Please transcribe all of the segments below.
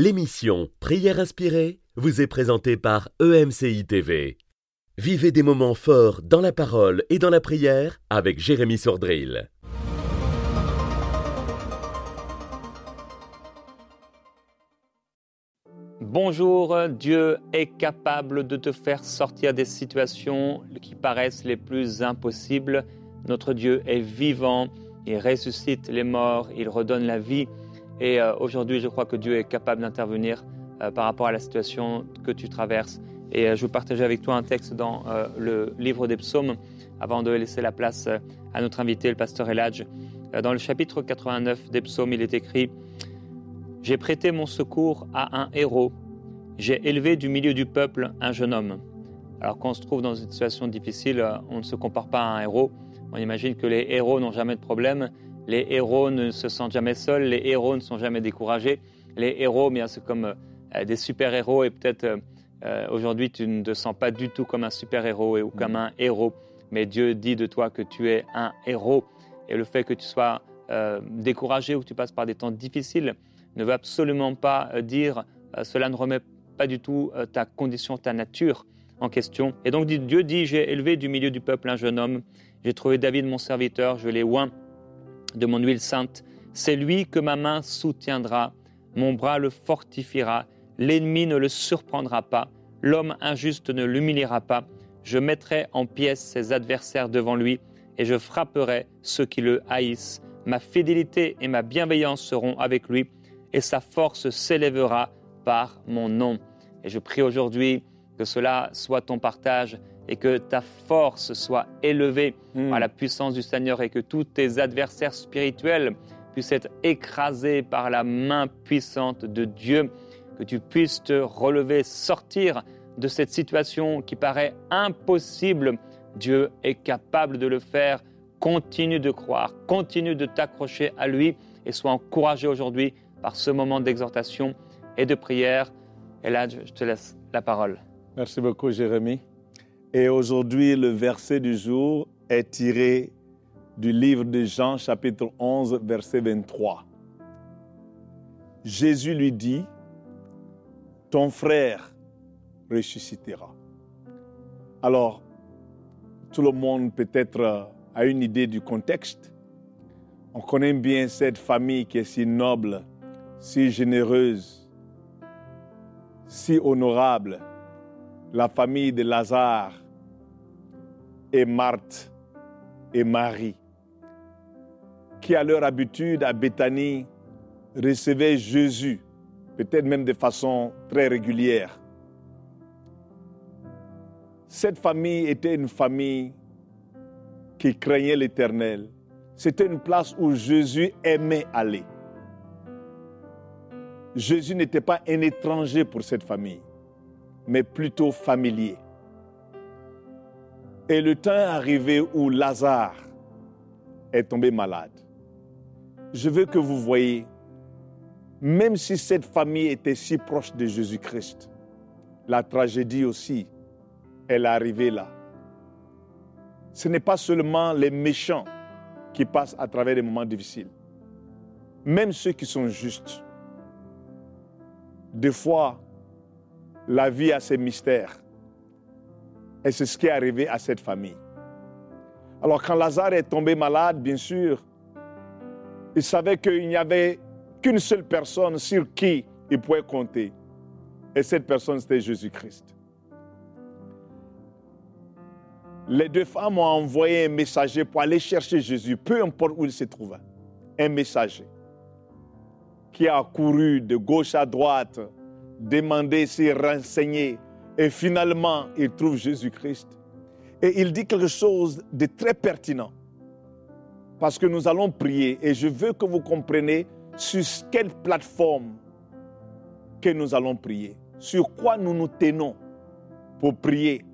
L'émission Prière inspirée vous est présentée par EMCI TV. Vivez des moments forts dans la parole et dans la prière avec Jérémy Sordrill. Bonjour, Dieu est capable de te faire sortir des situations qui paraissent les plus impossibles. Notre Dieu est vivant, il ressuscite les morts, il redonne la vie. Et euh, aujourd'hui, je crois que Dieu est capable d'intervenir euh, par rapport à la situation que tu traverses. Et euh, je veux partager avec toi un texte dans le livre des psaumes avant de laisser la place à notre invité, le pasteur Eladj. Dans le chapitre 89 des psaumes, il est écrit j'ai prêté mon secours à un héros. J'ai élevé du milieu du peuple un jeune homme. Alors quand on se trouve dans une situation difficile, on ne se compare pas à un héros. On imagine que les héros n'ont jamais de problème, les héros ne se sentent jamais seuls, les héros ne sont jamais découragés. Les héros, bien c'est comme euh, des super-héros et peut-être euh, euh, aujourd'hui tu ne te sens pas du tout comme un super-héros ou comme un héros. Mais Dieu dit de toi que tu es un héros. Et le fait que tu sois découragé ou que tu passes par des temps difficiles, ne veut absolument pas dire euh, cela ne remet pas du tout ta condition, ta nature en question. Et donc Dieu dit, j'ai élevé du milieu du peuple un jeune homme, j'ai trouvé David mon serviteur, je l'ai oint de mon huile sainte. C'est lui que ma main soutiendra, mon bras le fortifiera, l'ennemi ne le surprendra pas, l'homme injuste ne l'humiliera pas. Je mettrai en pièces ses adversaires devant lui et je frapperai ceux qui le haïssent. Ma fidélité et ma bienveillance seront avec lui et sa force s'élèvera par mon nom. Et je prie aujourd'hui que cela soit ton partage et que ta force soit élevée hmm. par la puissance du Seigneur et que tous tes adversaires spirituels puissent être écrasés par la main puissante de Dieu, que tu puisses te relever, sortir de cette situation qui paraît impossible. Dieu est capable de le faire. Continue de croire, continue de t'accrocher à lui et sois encouragé aujourd'hui par ce moment d'exhortation et de prière. Et là, je te laisse la parole. Merci beaucoup, Jérémie. Et aujourd'hui, le verset du jour est tiré du livre de Jean, chapitre 11, verset 23. Jésus lui dit, ton frère ressuscitera. Alors, tout le monde peut-être a une idée du contexte. On connaît bien cette famille qui est si noble si généreuse, si honorable, la famille de Lazare et Marthe et Marie, qui à leur habitude à Béthanie recevaient Jésus, peut-être même de façon très régulière. Cette famille était une famille qui craignait l'Éternel. C'était une place où Jésus aimait aller. Jésus n'était pas un étranger pour cette famille, mais plutôt familier. Et le temps est arrivé où Lazare est tombé malade. Je veux que vous voyez, même si cette famille était si proche de Jésus-Christ, la tragédie aussi, elle est arrivée là. Ce n'est pas seulement les méchants qui passent à travers des moments difficiles. Même ceux qui sont justes des fois, la vie a ses mystères. Et c'est ce qui est arrivé à cette famille. Alors quand Lazare est tombé malade, bien sûr, il savait qu'il n'y avait qu'une seule personne sur qui il pouvait compter. Et cette personne, c'était Jésus-Christ. Les deux femmes ont envoyé un messager pour aller chercher Jésus, peu importe où il se trouvait. Un messager qui a couru de gauche à droite, demandé, s'y renseigner, et finalement, il trouve Jésus-Christ. Et il dit quelque chose de très pertinent. Parce que nous allons prier, et je veux que vous compreniez sur quelle plateforme que nous allons prier, sur quoi nous nous tenons pour prier,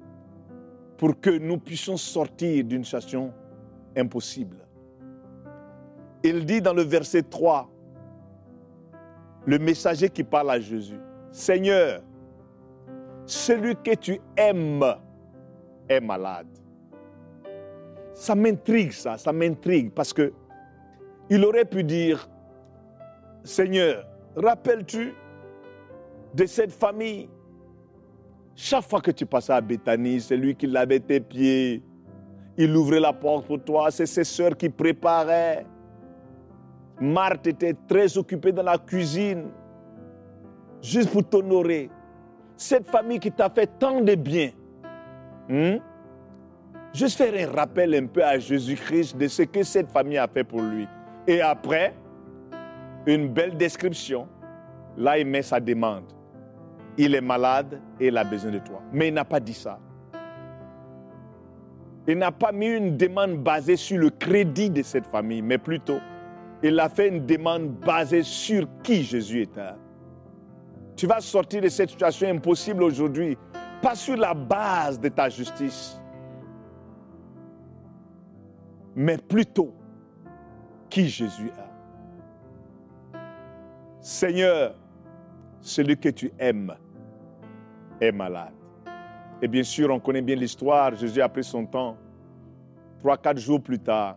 pour que nous puissions sortir d'une situation impossible. Il dit dans le verset 3, le messager qui parle à Jésus. Seigneur, celui que tu aimes est malade. Ça m'intrigue ça, ça m'intrigue parce que il aurait pu dire Seigneur, rappelles-tu de cette famille? Chaque fois que tu passais à Bethanie, c'est lui qui lavait tes pieds. Il ouvrait la porte pour toi. C'est ses sœurs qui préparaient. Marthe était très occupée dans la cuisine, juste pour t'honorer. Cette famille qui t'a fait tant de bien. Hmm? Juste faire un rappel un peu à Jésus-Christ de ce que cette famille a fait pour lui. Et après, une belle description. Là, il met sa demande. Il est malade et il a besoin de toi. Mais il n'a pas dit ça. Il n'a pas mis une demande basée sur le crédit de cette famille, mais plutôt, il a fait une demande basée sur qui Jésus était. Tu vas sortir de cette situation impossible aujourd'hui, pas sur la base de ta justice, mais plutôt qui Jésus est. Seigneur, celui que tu aimes est malade. Et bien sûr, on connaît bien l'histoire. Jésus a pris son temps. Trois, quatre jours plus tard,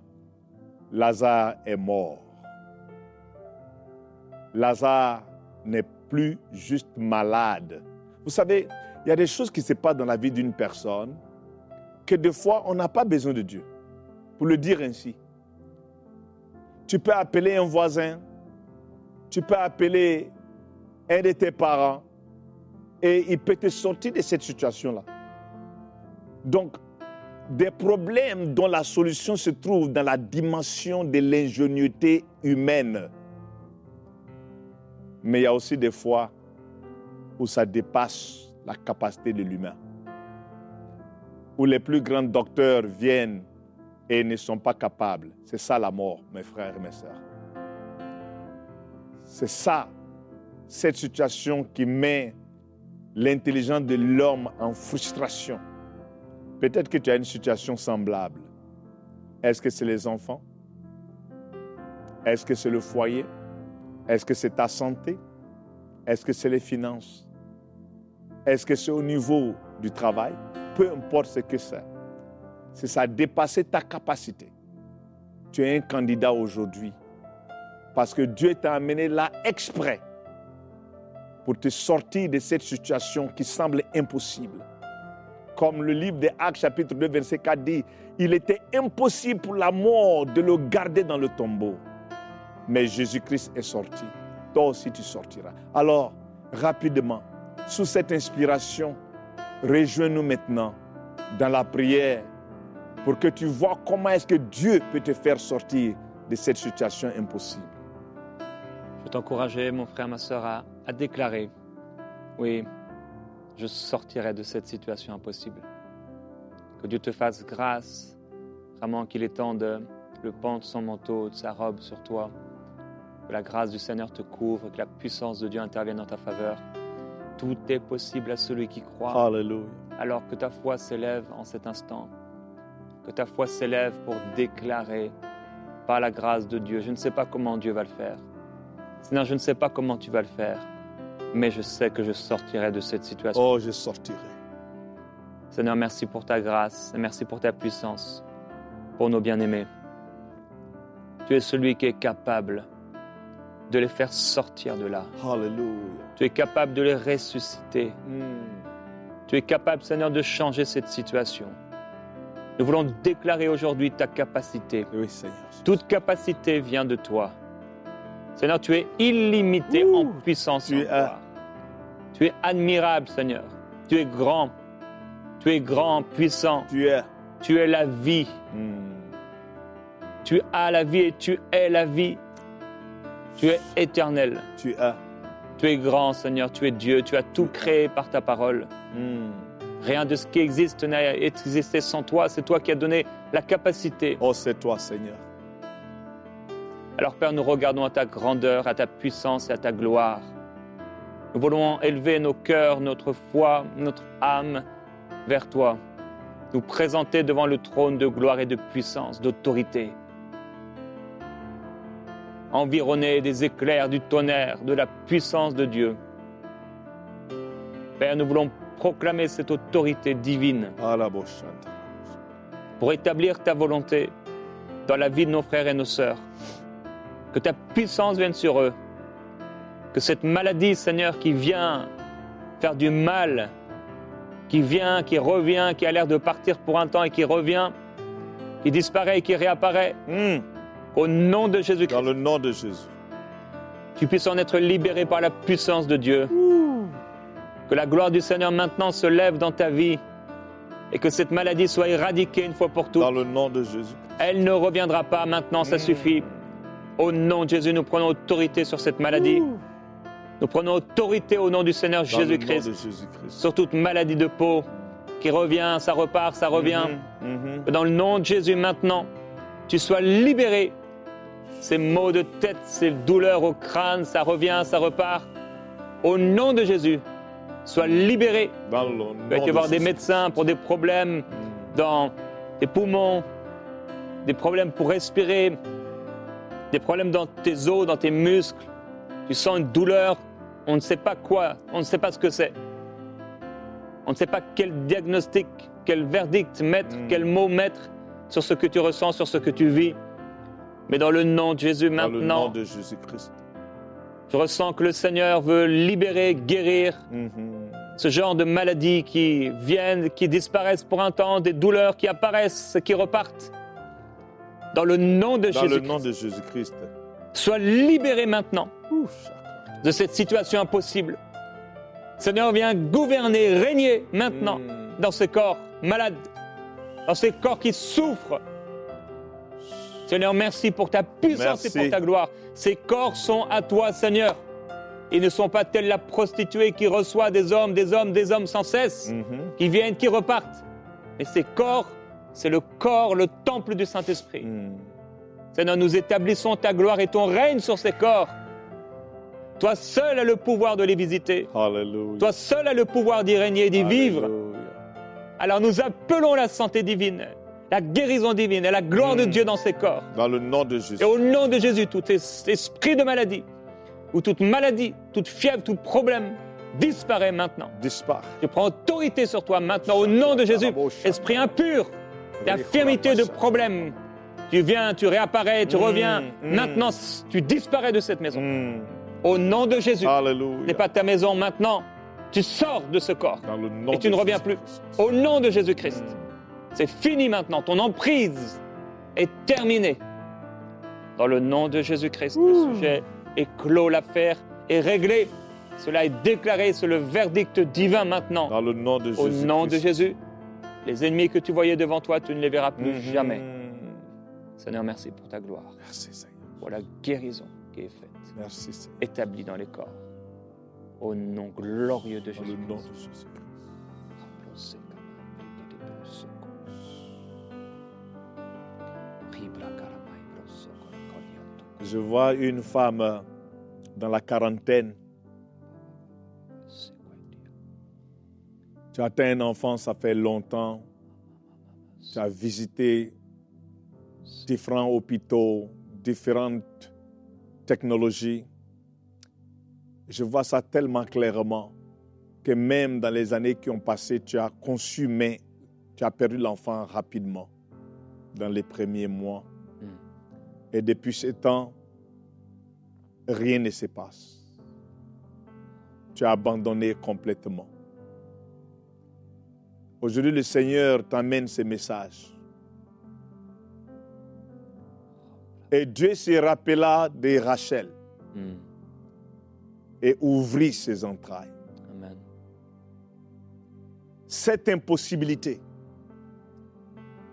Lazare est mort. Lazare n'est plus juste malade. Vous savez, il y a des choses qui se passent dans la vie d'une personne que des fois, on n'a pas besoin de Dieu. Pour le dire ainsi. Tu peux appeler un voisin, tu peux appeler un de tes parents et il peut te sortir de cette situation-là. Donc, des problèmes dont la solution se trouve dans la dimension de l'ingéniosité humaine. Mais il y a aussi des fois où ça dépasse la capacité de l'humain. Où les plus grands docteurs viennent et ne sont pas capables. C'est ça la mort, mes frères et mes sœurs. C'est ça, cette situation qui met l'intelligence de l'homme en frustration. Peut-être que tu as une situation semblable. Est-ce que c'est les enfants? Est-ce que c'est le foyer? Est-ce que c'est ta santé? Est-ce que c'est les finances? Est-ce que c'est au niveau du travail? Peu importe ce que c'est. C'est ça, dépasser ta capacité. Tu es un candidat aujourd'hui parce que Dieu t'a amené là exprès pour te sortir de cette situation qui semble impossible comme le livre des Actes chapitre 2 verset 4 dit, il était impossible pour la mort de le garder dans le tombeau. Mais Jésus-Christ est sorti. Toi aussi tu sortiras. Alors, rapidement, sous cette inspiration, rejoins-nous maintenant dans la prière pour que tu vois comment est-ce que Dieu peut te faire sortir de cette situation impossible. Je veux t'encourager, mon frère, ma soeur, à, à déclarer, oui, je sortirai de cette situation impossible. Que Dieu te fasse grâce, vraiment qu'il étende le pan de son manteau, de sa robe sur toi. Que la grâce du Seigneur te couvre, que la puissance de Dieu intervienne en ta faveur. Tout est possible à celui qui croit. Alléluia. Alors que ta foi s'élève en cet instant. Que ta foi s'élève pour déclarer par la grâce de Dieu. Je ne sais pas comment Dieu va le faire. Seigneur, je ne sais pas comment tu vas le faire mais je sais que je sortirai de cette situation. Oh, je sortirai. Seigneur, merci pour ta grâce et merci pour ta puissance, pour nos bien-aimés. Tu es celui qui est capable de les faire sortir de là. Alléluia. Tu es capable de les ressusciter. Hmm. Tu es capable, Seigneur, de changer cette situation. Nous voulons déclarer aujourd'hui ta capacité. Oui, Seigneur. Toute capacité vient de toi. Seigneur, tu es illimité Ouh, en puissance. tu en es-. Tu es admirable, Seigneur. Tu es grand. Tu es grand, puissant. Tu es. Tu es la vie. Hmm. Tu as la vie et tu es la vie. Tu es éternel. Tu es. Tu es grand, Seigneur. Tu es Dieu. Tu as tout créé par ta parole. Hmm. Rien de ce qui existe n'a existé sans toi. C'est toi qui as donné la capacité. Oh, c'est toi, Seigneur. Alors, Père, nous regardons à ta grandeur, à ta puissance et à ta gloire. Nous voulons élever nos cœurs, notre foi, notre âme vers toi. Nous présenter devant le trône de gloire et de puissance, d'autorité. Environnés des éclairs, du tonnerre, de la puissance de Dieu. Père, nous voulons proclamer cette autorité divine Alaboshanta. pour établir ta volonté dans la vie de nos frères et nos sœurs. Que ta puissance vienne sur eux. Que cette maladie, Seigneur, qui vient faire du mal, qui vient, qui revient, qui a l'air de partir pour un temps et qui revient, qui disparaît et qui réapparaît. Mm. Au nom de Dans Jésus-Christ, le nom de Jésus. tu puisses en être libéré par la puissance de Dieu. Que la gloire du Seigneur maintenant se lève dans ta vie et que cette maladie soit éradiquée une fois pour toutes. Dans le nom de Jésus. Elle ne reviendra pas maintenant, ça suffit. Au nom de Jésus, nous prenons autorité sur cette maladie. Nous prenons autorité au nom du Seigneur Dans Jésus-Christ sur toute maladie de peau qui revient, ça repart, ça revient. Mhm, mhm. Que dans le nom de Jésus maintenant, tu sois libéré. Ces maux de tête, ces douleurs au crâne, ça revient, ça repart. Au nom de Jésus, sois libéré. Dans le nom Tu vas été de voir des Jésus. médecins pour des problèmes dans tes poumons, des problèmes pour respirer, des problèmes dans tes os, dans tes muscles. Tu sens une douleur, on ne sait pas quoi, on ne sait pas ce que c'est. On ne sait pas quel diagnostic, quel verdict mettre, Mm. quel mot mettre sur ce que tu ressens, sur ce que tu vis. Mais dans le nom de Jésus, Dans le nom maintenant, de Jésus-Christ. je ressens que le Seigneur veut libérer, guérir, Mhm. ce genre de maladies qui viennent, qui disparaissent pour un temps, des douleurs qui apparaissent, qui repartent. Dans le nom de Dans le Jésus, nom de Jésus-Christ. sois libéré maintenant Ouf, de cette situation impossible. Seigneur, viens gouverner, régner maintenant Mm. dans ces corps malades, dans ces corps qui souffrent. Seigneur, merci pour ta puissance Merci. et pour ta gloire. Ces corps sont à toi, Seigneur. Ils ne sont pas tels la prostituée qui reçoit des hommes, des hommes, des hommes sans cesse. Mhm. qui viennent, qui repartent. Mais ces corps, c'est le corps, le temple du Saint-Esprit. Mm. Seigneur, nous établissons ta gloire et ton règne sur ces corps. Toi seul as le pouvoir de les visiter. Toi seul as le pouvoir d'y régner et d'y vivre. Alors nous appelons la santé divine, la guérison divine et la gloire de Mm. Dieu dans ces corps. Dans le nom de Jésus. Et au nom de Jésus, tout es- esprit de maladie, ou toute maladie, toute fièvre, tout problème, disparaît maintenant. Disparaît. Je prends autorité sur toi maintenant au nom de Jésus. Esprit impur, d'infirmité, de problème. Tu viens, tu réapparais, tu Mm, reviens. mm. Maintenant, tu disparais de cette maison. Au nom de Jésus. Ce Alléluia. n'est pas ta maison maintenant. Tu sors de ce corps. Dans le nom Et tu ne reviens plus. Au nom de Jésus-Christ. C'est fini maintenant. Ton emprise est terminée. Dans le nom de Jésus-Christ, le sujet est clos, l'affaire est réglée. Cela est déclaré, c'est le verdict divin maintenant. Dans le nom de Au Jésus. nom de Jésus, les ennemis que tu voyais devant toi, tu ne les verras plus jamais. Seigneur, merci pour ta gloire, Merci Seigneur. pour la guérison qui est faite, Merci Seigneur. établie dans les corps. Au nom glorieux de le Jésus. Je vois une femme dans la quarantaine. Tu as atteint un enfant, ça fait longtemps. Tu as visité différents hôpitaux, différentes technologies. Je vois ça tellement clairement que même dans les années qui ont passé, tu as conçu, mais tu as perdu l'enfant rapidement dans les premiers mois. Et depuis ce temps, rien ne se passe. Tu as abandonné complètement. Aujourd'hui, le Seigneur t'amène ce message. Et Dieu se rappela de Rachel Mm. et ouvrit ses entrailles. Amen. Cette impossibilité,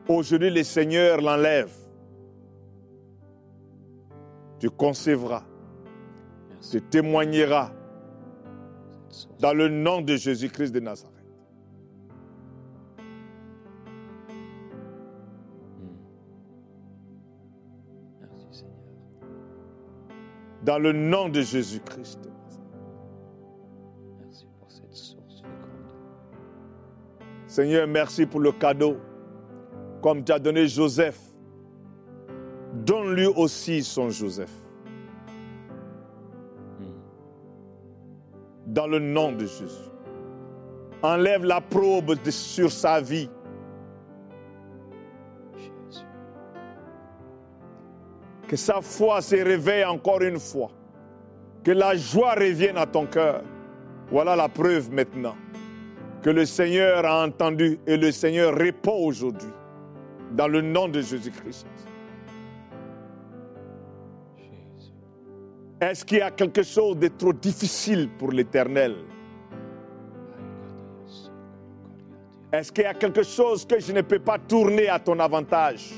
aujourd'hui, le Seigneur l'enlève. Tu concevras, tu témoigneras dans le nom de Jésus-Christ de Nazareth. Mm. Merci Seigneur. Dans le nom de Jésus-Christ. de Nazareth. Merci pour cette source. Seigneur, merci pour le cadeau. Comme tu as donné Joseph, donne-lui aussi son Joseph. Mm. Dans le nom de Jésus. Enlève la probe de- sur sa vie. Que sa foi se réveille encore une fois. Que la joie revienne à ton cœur. Voilà la preuve maintenant que le Seigneur a entendu et le Seigneur répond aujourd'hui dans le nom de Jésus-Christ. Jésus. Est-ce qu'il y a quelque chose de trop difficile pour l'Éternel? Est-ce qu'il y a quelque chose que je ne peux pas tourner à ton avantage?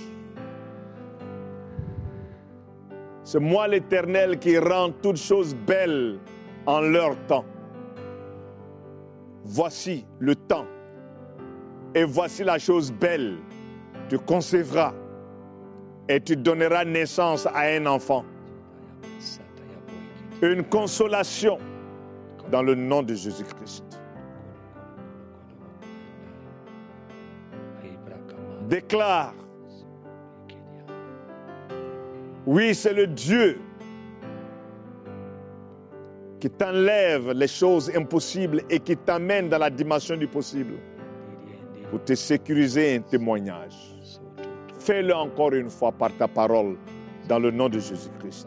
C'est moi l'Éternel qui rend toutes choses belles en leur temps. Voici le temps. Et voici la chose belle. Tu concevras et tu donneras naissance à un enfant. Une consolation dans le nom de Jésus-Christ. Déclare, oui, c'est le Dieu qui t'enlève les choses impossibles et qui t'amène dans la dimension du possible pour te sécuriser un témoignage. Fais-le encore une fois par ta parole dans le nom de Jésus-Christ.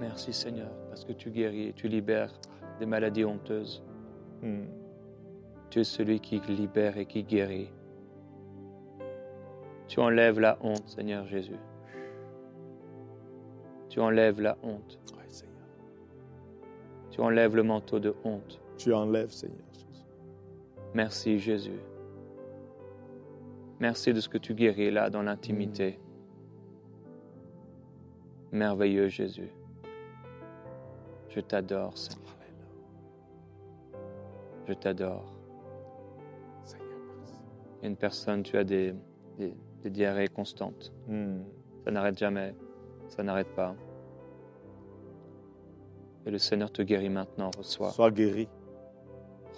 Merci Seigneur, parce que tu guéris et tu libères des maladies honteuses. Hmm. Tu es celui qui libère et qui guérit. Tu enlèves la honte, Seigneur Jésus. Tu enlèves la honte. Seigneur. Tu enlèves le manteau de honte. Tu enlèves, Seigneur. Jésus. Merci Jésus. Merci de ce que tu guéris là dans l'intimité. Merveilleux Jésus. Je t'adore Seigneur. Je t'adore. Une personne, tu as des, des- des diarrhées constantes. Hmm. Ça n'arrête jamais. Ça n'arrête pas. Et le Seigneur te guérit maintenant. Reçois. Sois guéri.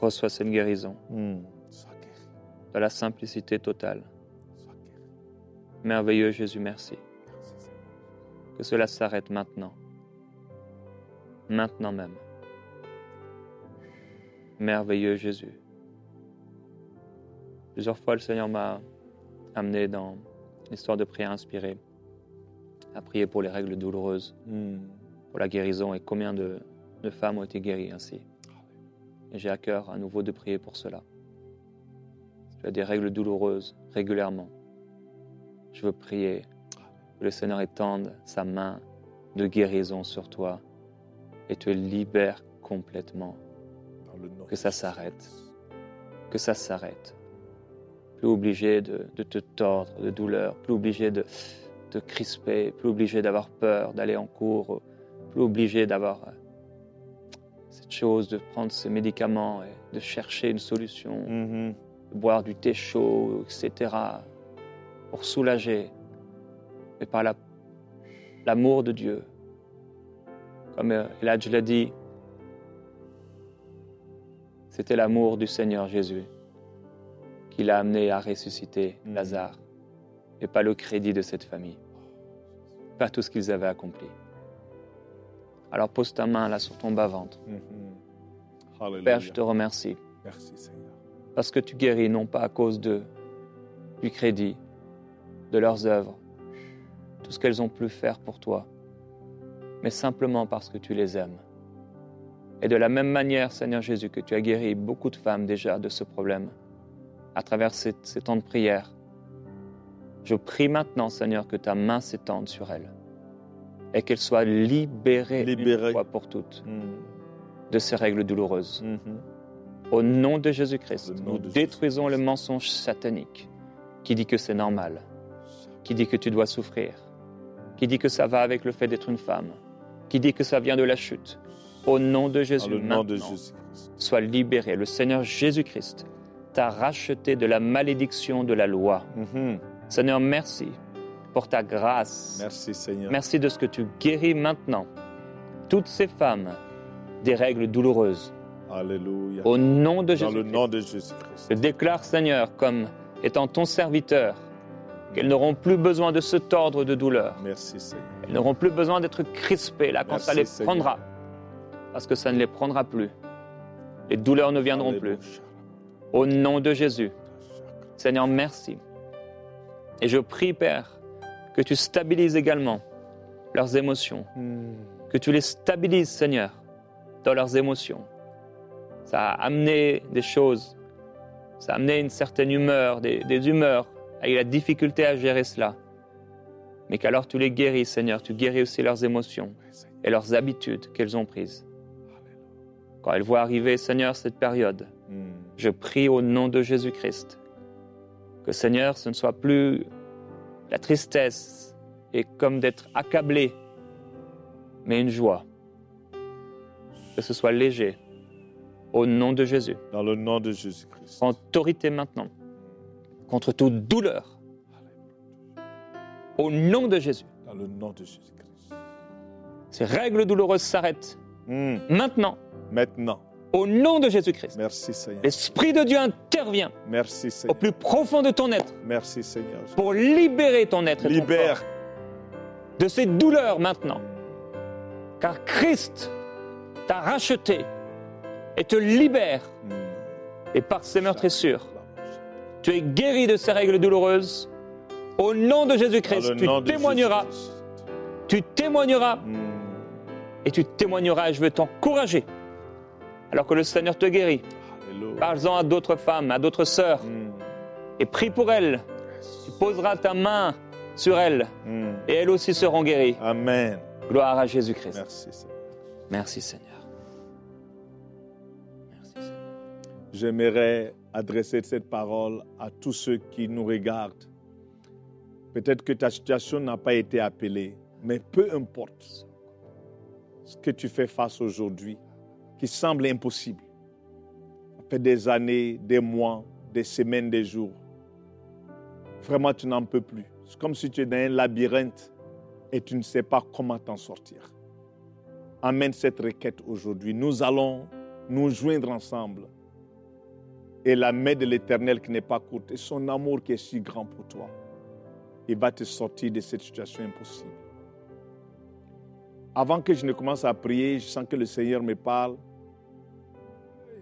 Reçois cette guérison Hmm. Sois guéri. dans la simplicité totale. Sois guéri. Merveilleux Jésus, merci. Que cela s'arrête maintenant. Maintenant même. Merveilleux Jésus. Plusieurs fois, le Seigneur m'a amené dans l'histoire de prière inspirée à prier pour les règles douloureuses, Hmm. pour la guérison et combien de, de femmes ont été guéries ainsi. Et j'ai à cœur à nouveau de prier pour cela. Tu as des règles douloureuses régulièrement, je veux prier que le Seigneur étende sa main de guérison sur toi et te libère complètement. Que ça s'arrête. Que ça s'arrête. Plus obligé de, de te tordre de douleur, plus obligé de te crisper, plus obligé d'avoir peur d'aller en cours, plus obligé d'avoir euh, cette chose de prendre ces médicaments et de chercher une solution Mhm. de boire du thé chaud, etc., pour soulager, mais par la- l'amour de Dieu. Comme euh, Elijah l'a dit, c'était l'amour du Seigneur Jésus qui l'a amené à ressusciter Mhm. Lazare, et pas le crédit de cette famille, pas tout ce qu'ils avaient accompli. Alors pose ta main là sur ton bas-ventre. Mhm. Père, je te remercie. Merci, Seigneur. Parce que tu guéris non pas à cause de, du crédit, de leurs œuvres, tout ce qu'elles ont pu faire pour toi, mais simplement parce que tu les aimes. Et de la même manière, Seigneur Jésus, que tu as guéri beaucoup de femmes déjà de ce problème, à travers ces, ces temps de prière, je prie maintenant, Seigneur, que ta main s'étende sur elles et qu'elles soient libérées Libérées. une fois pour toutes Hmm. de ces règles douloureuses. Mhm. Au nom de Jésus-Christ, nous de détruisons le mensonge satanique qui dit que c'est normal, qui dit que tu dois souffrir, qui dit que ça va avec le fait d'être une femme, qui dit que ça vient de la chute. Au nom de Jésus, nom de sois libéré. Le Seigneur Jésus-Christ t'a racheté de la malédiction de la loi. Seigneur, merci pour ta grâce. Merci, Seigneur. Merci de ce que tu guéris maintenant toutes ces femmes des règles douloureuses. Alléluia. Au nom de Dans le Jésus. nom de Jésus-Christ. Je déclare, Seigneur, comme étant ton serviteur, qu'elles n'auront plus besoin de se tordre de douleur. Merci, Seigneur. Elles n'auront plus besoin d'être crispées là quand Merci, ça les Seigneur. prendra. Parce que ça ne les prendra plus. Les douleurs ne viendront plus. Au nom de Jésus. Seigneur, merci. Et je prie, Père, que tu stabilises également leurs émotions, Hmm. que tu les stabilises, Seigneur, dans leurs émotions. Ça a amené des choses, ça a amené une certaine humeur, des, des humeurs, avec la difficulté à gérer cela. Mais qu'alors tu les guéris, Seigneur, tu guéris aussi leurs émotions et leurs habitudes qu'elles ont prises. Quand elles voient arriver, Seigneur, cette période, Hmm. je prie au nom de Jésus-Christ que Seigneur, ce ne soit plus la tristesse et comme d'être accablé, mais une joie. Que ce soit léger. Au nom de Jésus. Dans le nom de Jésus-Christ. Autorité maintenant. Contre toute douleur. Au nom de Jésus. Dans le nom de Jésus-Christ. Ces règles douloureuses s'arrêtent Hmm. maintenant. Maintenant. Au nom de Jésus-Christ. Merci Seigneur. L'Esprit de Dieu intervient Merci au plus profond de ton être Merci Seigneur. pour libérer ton être et ton Libère. corps de ces douleurs maintenant. Car Christ t'a racheté et te libère. Hmm. Et par ses meurtrissures, tu es guéri de ces règles douloureuses. Au nom de Jésus-Christ, tu témoigneras, tu témoigneras Hmm. et tu témoigneras. Et je veux t'encourager. Alors que le Seigneur te guérit, parle-en à d'autres femmes, à d'autres sœurs, Hmm. et prie pour elles. Tu poseras ta main sur elles, Hmm. et elles aussi seront guéries. Amen. Gloire à Jésus-Christ. Merci Seigneur. Merci Seigneur. Merci Seigneur. J'aimerais adresser cette parole à tous ceux qui nous regardent. Peut-être que ta situation n'a pas été appelée, mais peu importe ce que tu fais face aujourd'hui, qui semble impossible. Fait des années, des mois, des semaines, des jours. Vraiment, tu n'en peux plus. C'est comme si tu es dans un labyrinthe et tu ne sais pas comment t'en sortir. Amène cette requête aujourd'hui. Nous allons nous joindre ensemble et la main de l'Éternel qui n'est pas courte et son amour qui est si grand pour toi, il va te sortir de cette situation impossible. Avant que je ne commence à prier, je sens que le Seigneur me parle.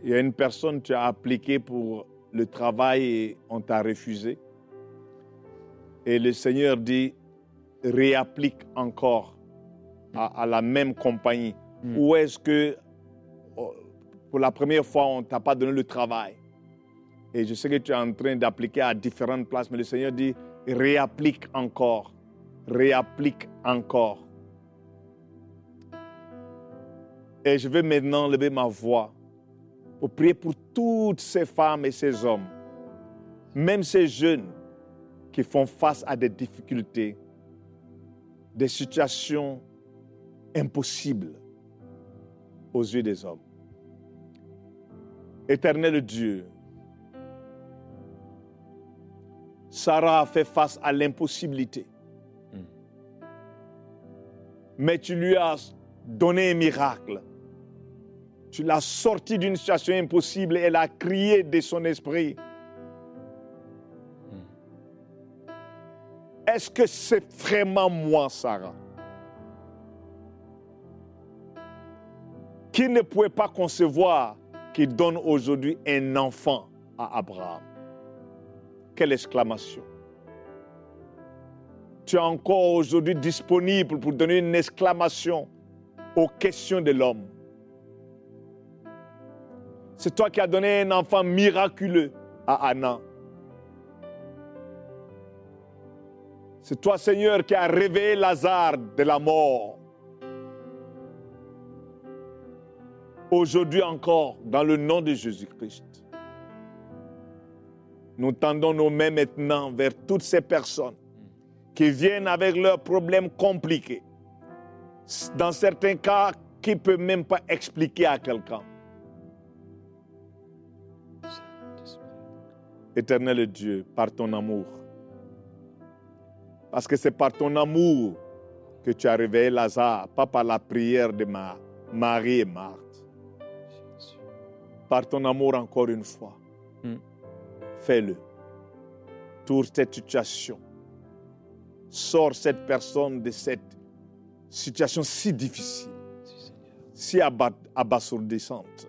Il y a une personne tu as appliqué pour le travail et on t'a refusé. Et le Seigneur dit, réapplique encore à, à la même compagnie. Mm. Ou est-ce que oh, pour la première fois, on ne t'a pas donné le travail? Et je sais que tu es en train d'appliquer à différentes places, mais le Seigneur dit, réapplique encore, réapplique encore. Et je vais maintenant lever ma voix pour prier pour toutes ces femmes et ces hommes, même ces jeunes qui font face à des difficultés, des situations impossibles aux yeux des hommes. Éternel Dieu, Sarah a fait face à l'impossibilité. Mais tu lui as donné un miracle. Tu l'as sortie d'une situation impossible et elle a crié de son esprit. Est-ce que c'est vraiment moi, Sarah Qui ne pouvait pas concevoir qu'il donne aujourd'hui un enfant à Abraham? Quelle exclamation. Tu es encore aujourd'hui disponible pour donner une exclamation aux questions de l'homme. C'est toi qui as donné un enfant miraculeux à Anna. C'est toi, Seigneur, qui as réveillé Lazare de la mort. Aujourd'hui encore, dans le nom de Jésus-Christ, nous tendons nos mains maintenant vers toutes ces personnes qui viennent avec leurs problèmes compliqués. Dans certains cas, qui ne peut même pas expliquer à quelqu'un. Éternel Dieu, par ton amour. Parce que c'est par ton amour que tu as réveillé Lazare, pas par la prière de ma Marie et Marthe. Par ton amour encore une fois. Mm. Fais-le. Tour cette situation. Sors cette personne de cette situation si difficile, si aba- abasourdissante,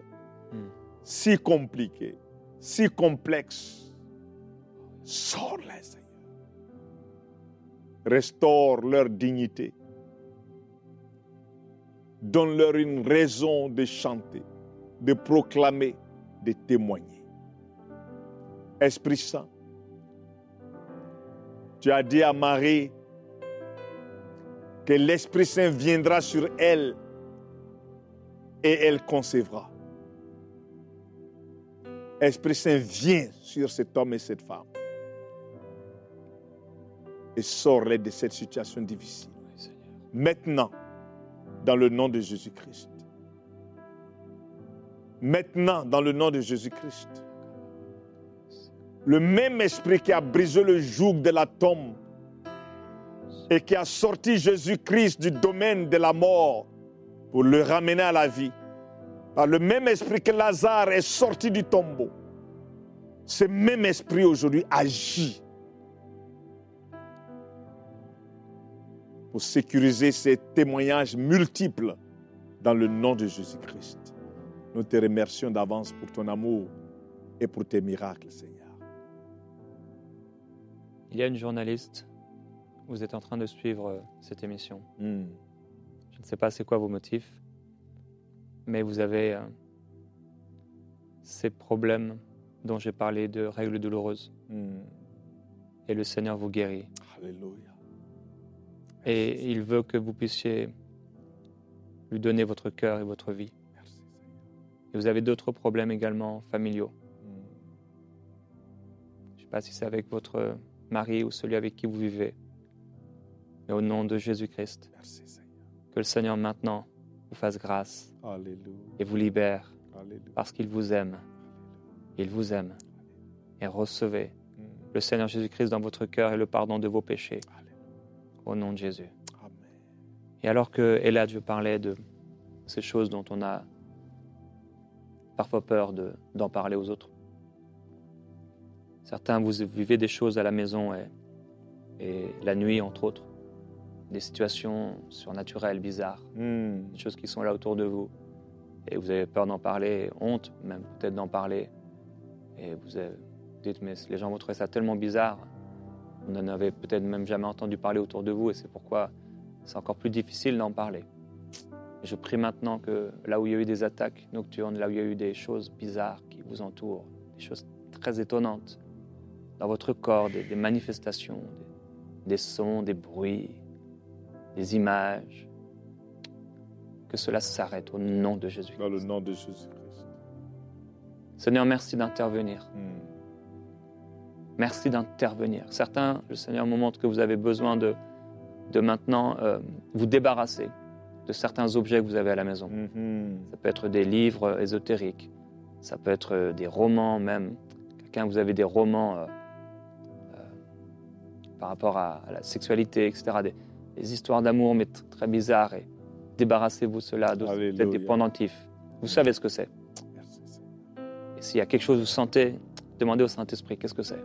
Mm. si compliquée. si complexes. Sors-les, Seigneur. Restaure leur dignité. Donne-leur une raison de chanter, de proclamer, de témoigner. Esprit Saint, tu as dit à Marie que l'Esprit Saint viendra sur elle et elle concevra. Esprit Saint, viens sur cet homme et cette femme et sors-les de cette situation difficile. Maintenant, dans le nom de Jésus-Christ. Maintenant, dans le nom de Jésus-Christ. Le même esprit qui a brisé le joug de la tombe et qui a sorti Jésus-Christ du domaine de la mort pour le ramener à la vie. Par le même esprit que Lazare est sorti du tombeau. Ce même esprit aujourd'hui agit pour sécuriser ces témoignages multiples dans le nom de Jésus-Christ. Nous te remercions d'avance pour ton amour et pour tes miracles, Seigneur. Il y a une journaliste, vous êtes en train de suivre euh, cette émission. Hmm. Je ne sais pas c'est quoi vos motifs, mais vous avez euh, ces problèmes dont j'ai parlé de règles douloureuses. Hmm. Et le Seigneur vous guérit. Alléluia. Et il veut que vous puissiez lui donner votre cœur et votre vie. Et vous avez d'autres problèmes également familiaux. Hmm. Je ne sais pas si c'est avec votre mari ou celui avec qui vous vivez. Mais au nom de Jésus-Christ, que le Seigneur maintenant vous fasse grâce et vous libère parce qu'il vous aime. Il vous aime. Et recevez Hmm. le Seigneur Jésus-Christ dans votre cœur et le pardon de vos péchés. Au nom de Jésus. Amen. Et alors que Elad, je parlais de ces choses dont on a parfois peur de- d'en parler aux autres. Certains, vous vivez des choses à la maison et, et la nuit, entre autres, des situations surnaturelles, bizarres, Hmm. des choses qui sont là autour de vous. Et vous avez peur d'en parler, honte même peut-être d'en parler. Et vous avez- vous dites, mais les gens vont trouver ça tellement bizarre. Vous n'en avez peut-être même jamais entendu parler autour de vous et c'est pourquoi c'est encore plus difficile d'en parler. Je prie maintenant que là où il y a eu des attaques nocturnes, là où il y a eu des choses bizarres qui vous entourent, des choses très étonnantes dans votre corps, des, des manifestations, des, des sons, des bruits, des images, que cela s'arrête au nom de Jésus. Dans le nom de Jésus-Christ. Seigneur, merci d'intervenir. Hmm. Merci d'intervenir. Certains, le Seigneur me montre que vous avez besoin de, de maintenant euh, vous débarrasser de certains objets que vous avez à la maison. Mhm. Ça peut être des livres ésotériques, ça peut être euh, des romans même. Quelqu'un, vous avez des romans euh, euh, par rapport à, à la sexualité, etc. Des, des histoires d'amour, mais tr- très bizarres. Et débarrassez-vous de cela, de peut-être des pendentifs. Vous savez ce que c'est. Et s'il y a quelque chose que vous sentez, demandez au Saint-Esprit qu'est-ce que c'est?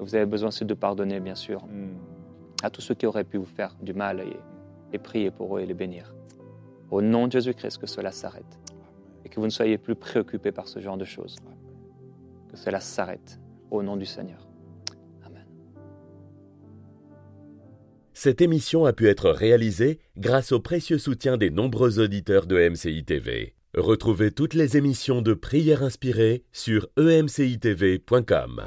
Et Vous avez besoin aussi de pardonner, bien sûr, Hmm. à tous ceux qui auraient pu vous faire du mal et, et prier pour eux et les bénir. Au nom de Jésus-Christ, que cela s'arrête et que vous ne soyez plus préoccupés par ce genre de choses. Que cela s'arrête au nom du Seigneur. Amen. Cette émission a pu être réalisée grâce au précieux soutien des nombreux auditeurs de MCI TV. Retrouvez toutes les émissions de prières inspirées sur emcitv.com.